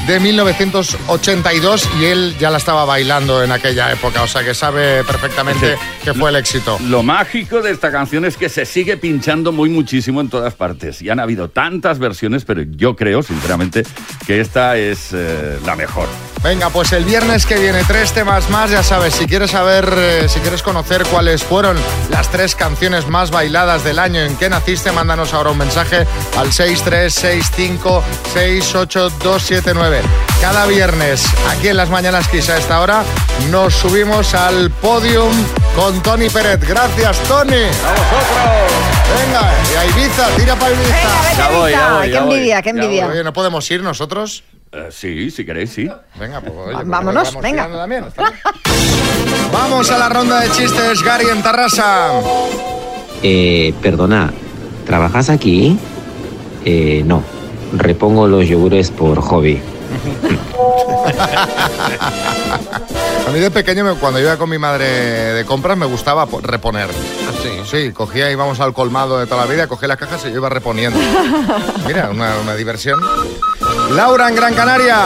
de 1982 y él ya la estaba bailando en aquella época, o sea que sabe perfectamente que fue el éxito. Lo mágico de esta canción es que se sigue pinchando muy muchísimo en todas partes. Y han habido tantas versiones, pero yo creo, sinceramente, que esta es eh, la mejor. Venga, pues el viernes que viene tres temas más, ya sabes, si quieres saber, eh, si quieres conocer cuáles fueron las tres canciones más bailadas del año en que naciste, mándanos ahora un mensaje al 636568279. Cada viernes, aquí en las mañanas quizá a esta hora, nos subimos al podium con Tony Peret. Gracias, Tony. A vosotros. Venga, y a Ibiza, tira para Ibiza. Ya voy, ya voy, Qué voy. envidia, qué envidia. Oye, ¿no podemos ir nosotros? Eh, sí, si queréis, sí. Venga, pues oye, pues Vámonos, vamos venga. también. Vamos a la ronda de chistes, Gary en Tarrasa. Eh, perdona, ¿trabajas aquí? Eh, no, repongo los yogures por hobby. *laughs* A mí de pequeño, cuando iba con mi madre de compras, me gustaba po- reponer. sí? Sí, cogía, íbamos al colmado de toda la vida, cogía las cajas y yo iba reponiendo. *laughs* Mira, una, una diversión. Laura en Gran Canaria.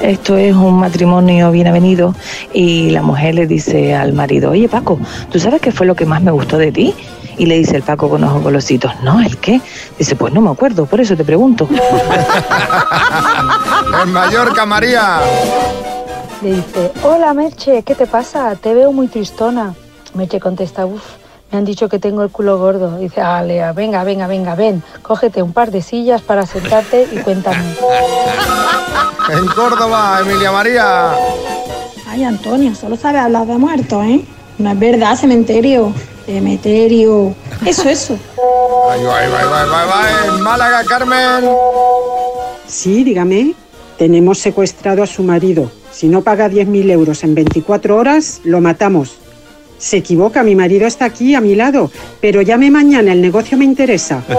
Esto es un matrimonio bien avenido y la mujer le dice al marido, oye Paco, ¿tú sabes qué fue lo que más me gustó de ti? Y le dice el Paco con ojos golositos, no, ¿el qué? Dice, pues no me acuerdo, por eso te pregunto. *laughs* En Mallorca, María. Le dice, hola Merche, ¿qué te pasa? Te veo muy tristona. Merche contesta, uff, me han dicho que tengo el culo gordo. Dice, ah, Lea, venga, venga, venga, ven, cógete un par de sillas para sentarte y cuéntame. *laughs* En Córdoba, Emilia María. Ay, Antonio, solo sabe hablar de muertos, ¿eh? No es verdad, cementerio. Cementerio. Eso, eso. Va, ahí va. En Málaga, Carmen. Sí, dígame. Tenemos secuestrado a su marido. Si no paga 10.000 euros en 24 horas, lo matamos. Se equivoca, mi marido está aquí a mi lado, pero llame mañana, el negocio me interesa. *laughs*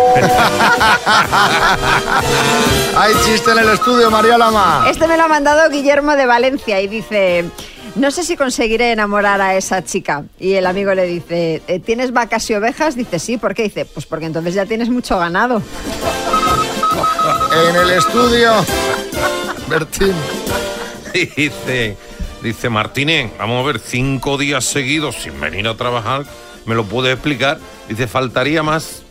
Hay chiste en el estudio, María Lama. Este me lo ha mandado Guillermo de Valencia y dice, no sé si conseguiré enamorar a esa chica. Y el amigo le dice, "Eh, ¿tienes vacas y ovejas? Dice, sí, ¿por qué? Dice, pues porque entonces ya tienes mucho ganado. En el estudio, Bertín. *laughs* Dice, dice Martínez, vamos a ver, cinco días seguidos sin venir a trabajar, ¿me lo puede explicar? Dice, faltaría más.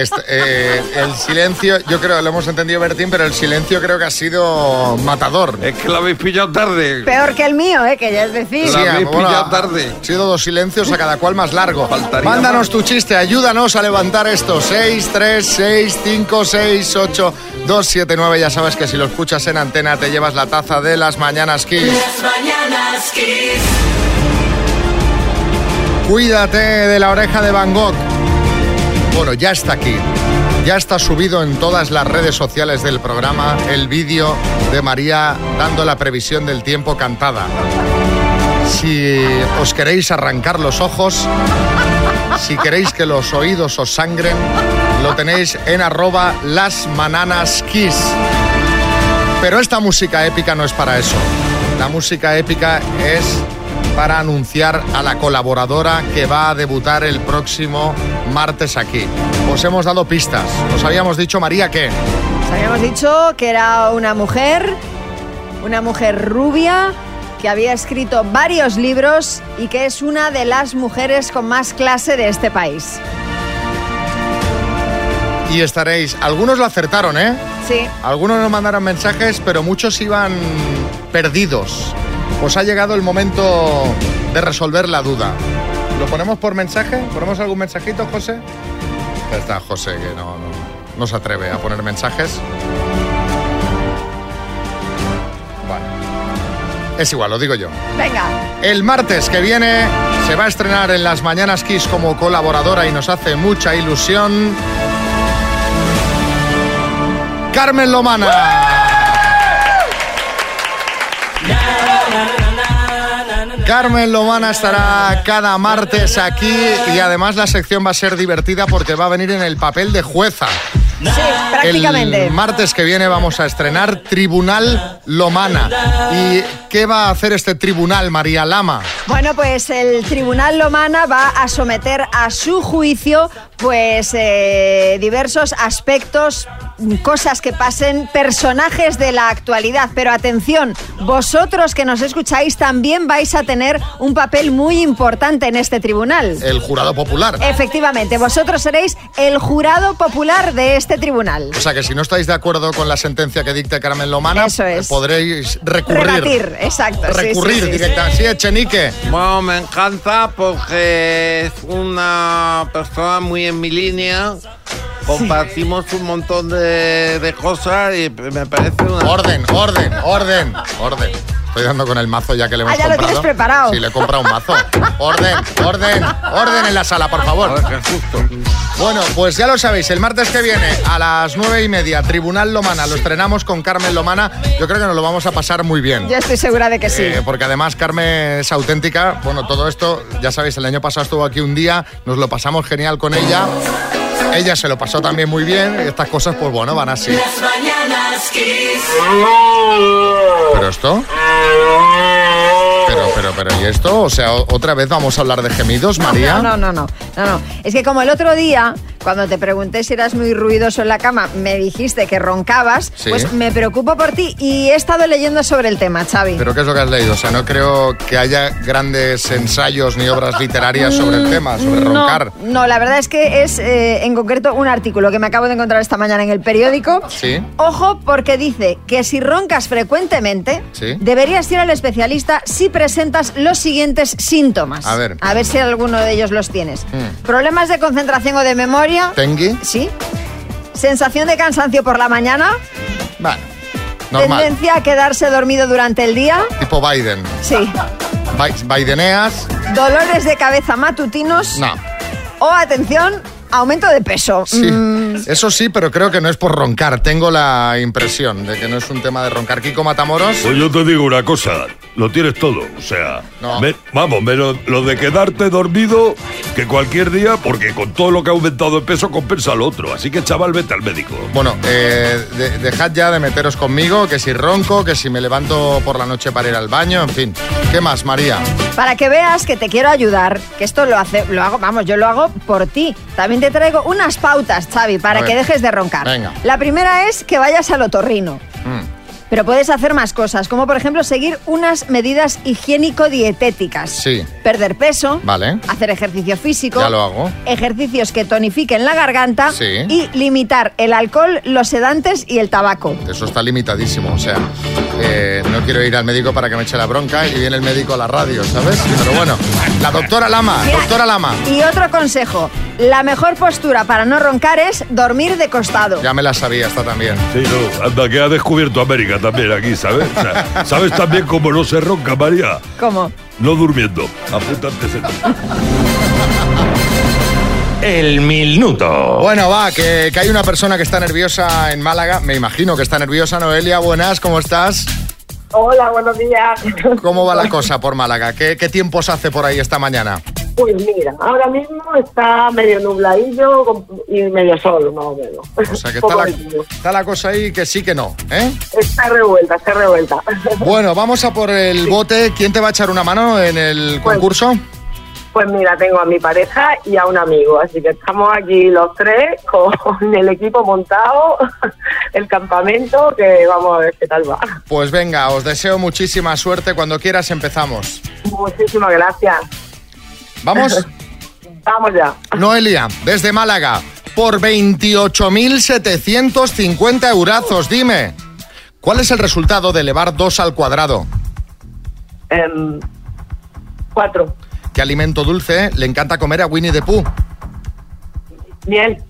Este, eh, el silencio, yo creo, lo hemos entendido Bertín, pero el silencio creo que ha sido matador. Es que lo habéis pillado tarde. Peor que el mío, ¿eh? Que ya es decir. Sí, bueno, ha sido dos silencios a cada cual más largo. Mándanos tu chiste, ayúdanos a levantar esto. 6, 3, 6, 5, 6, 8, 2, 7, 9. Ya sabes que si lo escuchas en antena te llevas la taza de las mañanas Kiss. Las mañanas Kiss. Cuídate de la oreja de Van Gogh. Bueno, ya está aquí. Ya está subido en todas las redes sociales del programa el vídeo de María dando la previsión del tiempo cantada. Si os queréis arrancar los ojos, si queréis que los oídos os sangren, lo tenéis en arroba las kiss. Pero esta música épica no es para eso. La música épica es para anunciar a la colaboradora que va a debutar el próximo martes aquí. Os hemos dado pistas. Os habíamos dicho, María, que Os habíamos dicho que era una mujer, una mujer rubia, que había escrito varios libros y que es una de las mujeres con más clase de este país. y estaréis. Algunos lo acertaron, ¿eh? Sí. Algunos nos mandaron mensajes, pero muchos iban perdidos. Os ha llegado el momento de resolver la duda. ¿Lo ponemos por mensaje? ¿Ponemos algún mensajito, José? Ya está José, que no, no, no se atreve a poner mensajes. Vale. Es igual, lo digo yo. Venga. El martes que viene se va a estrenar en las Mañanas Kiss como colaboradora y nos hace mucha ilusión. Carmen Lomana. Carmen Lomana estará cada martes aquí y además la sección va a ser divertida porque va a venir en el papel de jueza. Sí, prácticamente. El martes que viene vamos a estrenar Tribunal Lomana. ¿Y qué va a hacer este tribunal, María Lama? Bueno, pues el Tribunal Lomana va a someter a su juicio pues eh, diversos aspectos cosas que pasen, personajes de la actualidad. Pero atención, vosotros que nos escucháis también vais a tener un papel muy importante en este tribunal. El jurado popular. Efectivamente, vosotros seréis el jurado popular de este tribunal. O sea que si no estáis de acuerdo con la sentencia que dicte Carmen Lomana, Eso es. podréis recurrir. Rebatir, exacto. sí, sí, Recurrir sí, sí. directamente. Sí, Echenique. Bueno, me encanta porque es una persona muy en mi línea. Compartimos un montón de, de cosas y me parece una... Orden, orden, orden, orden. Estoy dando con el mazo ya que le hemos Ah, ya lo comprado. tienes preparado. Sí, le he comprado un mazo. Orden, orden, orden en la sala, por favor. Bueno, pues ya lo sabéis, el martes que viene a las nueve y media, Tribunal Lomana, lo estrenamos con Carmen Lomana. Yo creo que nos lo vamos a pasar muy bien. Yo estoy segura de que sí. Eh, porque además Carmen es auténtica. Bueno, todo esto, ya sabéis, el año pasado estuvo aquí un día, nos lo pasamos genial con ella. Ella se lo pasó también muy bien. Y estas cosas, pues bueno, van así. Las mañanas Kiss. ¿Pero esto? Pero, pero, pero, ¿y esto? O sea, otra vez vamos a hablar de gemidos, María. No, no, no, no, no, no. Es que como el otro día, cuando te pregunté si eras muy ruidoso en la cama, me dijiste que roncabas, Sí. pues me preocupo por ti y he estado leyendo sobre el tema, Xavi. ¿Pero qué es lo que has leído? O sea, no creo que haya grandes ensayos ni obras literarias sobre el tema, sobre No, roncar. No, la verdad es que es eh, en concreto un artículo que me acabo de encontrar esta mañana en el periódico. Sí. Ojo, porque dice que si roncas frecuentemente, Sí. deberías ir al especialista presentas los siguientes síntomas. A ver. A ver si alguno de ellos los tienes. Mm. Problemas de concentración o de memoria. ¿Tengui? Sí. Sensación de cansancio por la mañana. Vale. Normal. Tendencia a quedarse dormido durante el día. Tipo Biden. Sí. Bi- Bideneas. Dolores de cabeza matutinos. No. O, atención, aumento de peso. Sí. Mm, Eso sí, pero creo que no es por roncar. Tengo la impresión de que no es un tema de roncar. Kiko Matamoros. Pues yo te digo una cosa, lo tienes todo. O sea, No. me- vamos, menos lo de quedarte dormido que cualquier día, porque con todo lo que ha aumentado el peso compensa lo otro. Así que, chaval, vete al médico. Bueno, eh, de- dejad ya de meteros conmigo, que si ronco, que si me levanto por la noche para ir al baño, en fin. ¿Qué más, María? Para que veas que te quiero ayudar, que esto lo hace, lo hago, vamos, yo lo hago por ti. También te traigo unas pautas, Xavi, para que dejes de roncar. Venga. La primera es que vayas al otorrino. Mm, Pero puedes hacer más cosas, como por ejemplo seguir unas medidas higiénico-dietéticas. sí, Perder peso, vale. hacer ejercicio físico, Ya lo hago. ejercicios que tonifiquen la garganta Sí. y limitar el alcohol, los sedantes y el tabaco. Eso está limitadísimo. O sea, eh, no quiero ir al médico para que me eche la bronca y viene el médico a la radio, ¿sabes? Pero bueno, la doctora Lama, Mira, doctora Lama. Y otro consejo, la mejor postura para no roncar es dormir de costado. Ya me la sabía, esta también. Sí, no, anda, que ha descubierto América también aquí, ¿sabes? O sea, ¿Sabes también cómo no se ronca, María? ¿Cómo? No durmiendo. Apúntate ese. El minuto. Bueno, va, que, que hay una persona que está nerviosa en Málaga. Me imagino que está nerviosa, Noelia. Buenas, ¿cómo estás? Hola, buenos días. ¿Cómo va la cosa por Málaga? ¿Qué, qué tiempo se hace por ahí esta mañana? Pues mira, ahora mismo está medio nubladillo y medio sol, más o menos. O sea, que *laughs* la, está la cosa ahí que sí que no, ¿eh? Está revuelta, está revuelta. *laughs* Bueno, vamos a por el bote. ¿Quién te va a echar una mano en el Pues- concurso? Pues mira, tengo a mi pareja y a un amigo, así que estamos aquí los tres con *laughs* el equipo montado, el campamento, que vamos a ver qué tal va. Pues venga, os deseo muchísima suerte. Cuando quieras empezamos. Muchísimas gracias. ¿Vamos? *laughs* Vamos ya. Noelia, desde Málaga, por 28.750 eurazos, dime. ¿Cuál es el resultado de elevar 2 al cuadrado? Em, cuatro. ¿Qué alimento dulce le encanta comer a Winnie the Pooh? Miel.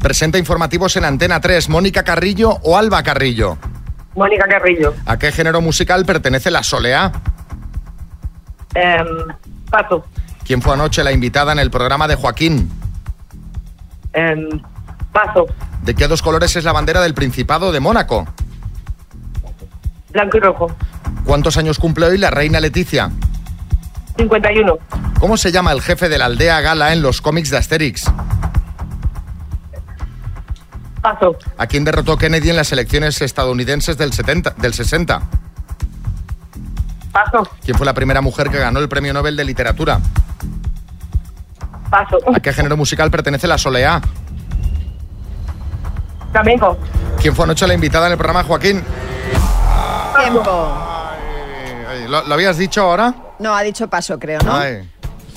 Presenta informativos en Antena 3, Mónica Carrillo o Alba Carrillo. Mónica Carrillo. ¿A qué género musical pertenece la Soleá? Em, paso. ¿Quién fue anoche la invitada en el programa de Joaquín? Em, paso. ¿De qué dos colores es la bandera del Principado de Mónaco? Blanco y rojo. ¿Cuántos años cumple hoy la reina Leticia? 51. ¿Cómo se llama el jefe de la aldea Gala en los cómics de Asterix? Paso. ¿A quién derrotó Kennedy en las elecciones estadounidenses del, 70, del 60? Paso. ¿Quién fue la primera mujer que ganó el Premio Nobel de Literatura? Paso. ¿A qué género musical pertenece la Soleá? Flamenco. ¿Quién fue anoche la invitada en el programa, Joaquín? Tiempo. Ay, ¿Lo, lo habías dicho ahora? No, ha dicho paso, creo, ¿no? Ay.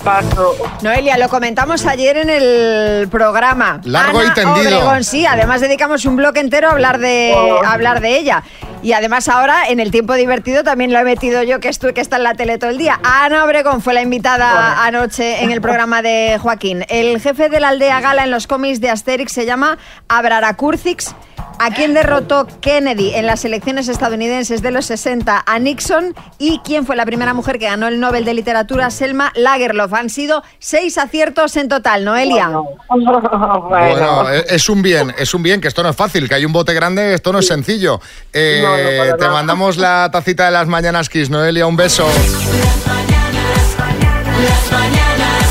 Paso. Noelia, lo comentamos ayer en el programa. Largo y Ana tendido. Obregón, sí, además dedicamos un bloque entero a hablar de, a hablar de ella. Y además ahora, en el tiempo divertido, también lo he metido yo, que, que está en la tele todo el día. Ana Obregón fue la invitada anoche en el programa de Joaquín. El jefe de la aldea gala en los cómics de Asterix se llama Abrarakurcix. ¿A quién derrotó Kennedy en las elecciones estadounidenses de los 60 a Nixon? ¿Y quién fue la primera mujer que ganó el Nobel de Literatura, Selma Lagerlof? Han sido seis aciertos en total, Noelia. Bueno, *laughs* e- es un bien, es un bien, que esto no es fácil, que hay un bote grande, esto no es sencillo. Eh, No, no, para te nada. mandamos la tacita de las mañanas, Kiss, Noelia, un beso. Las mañanas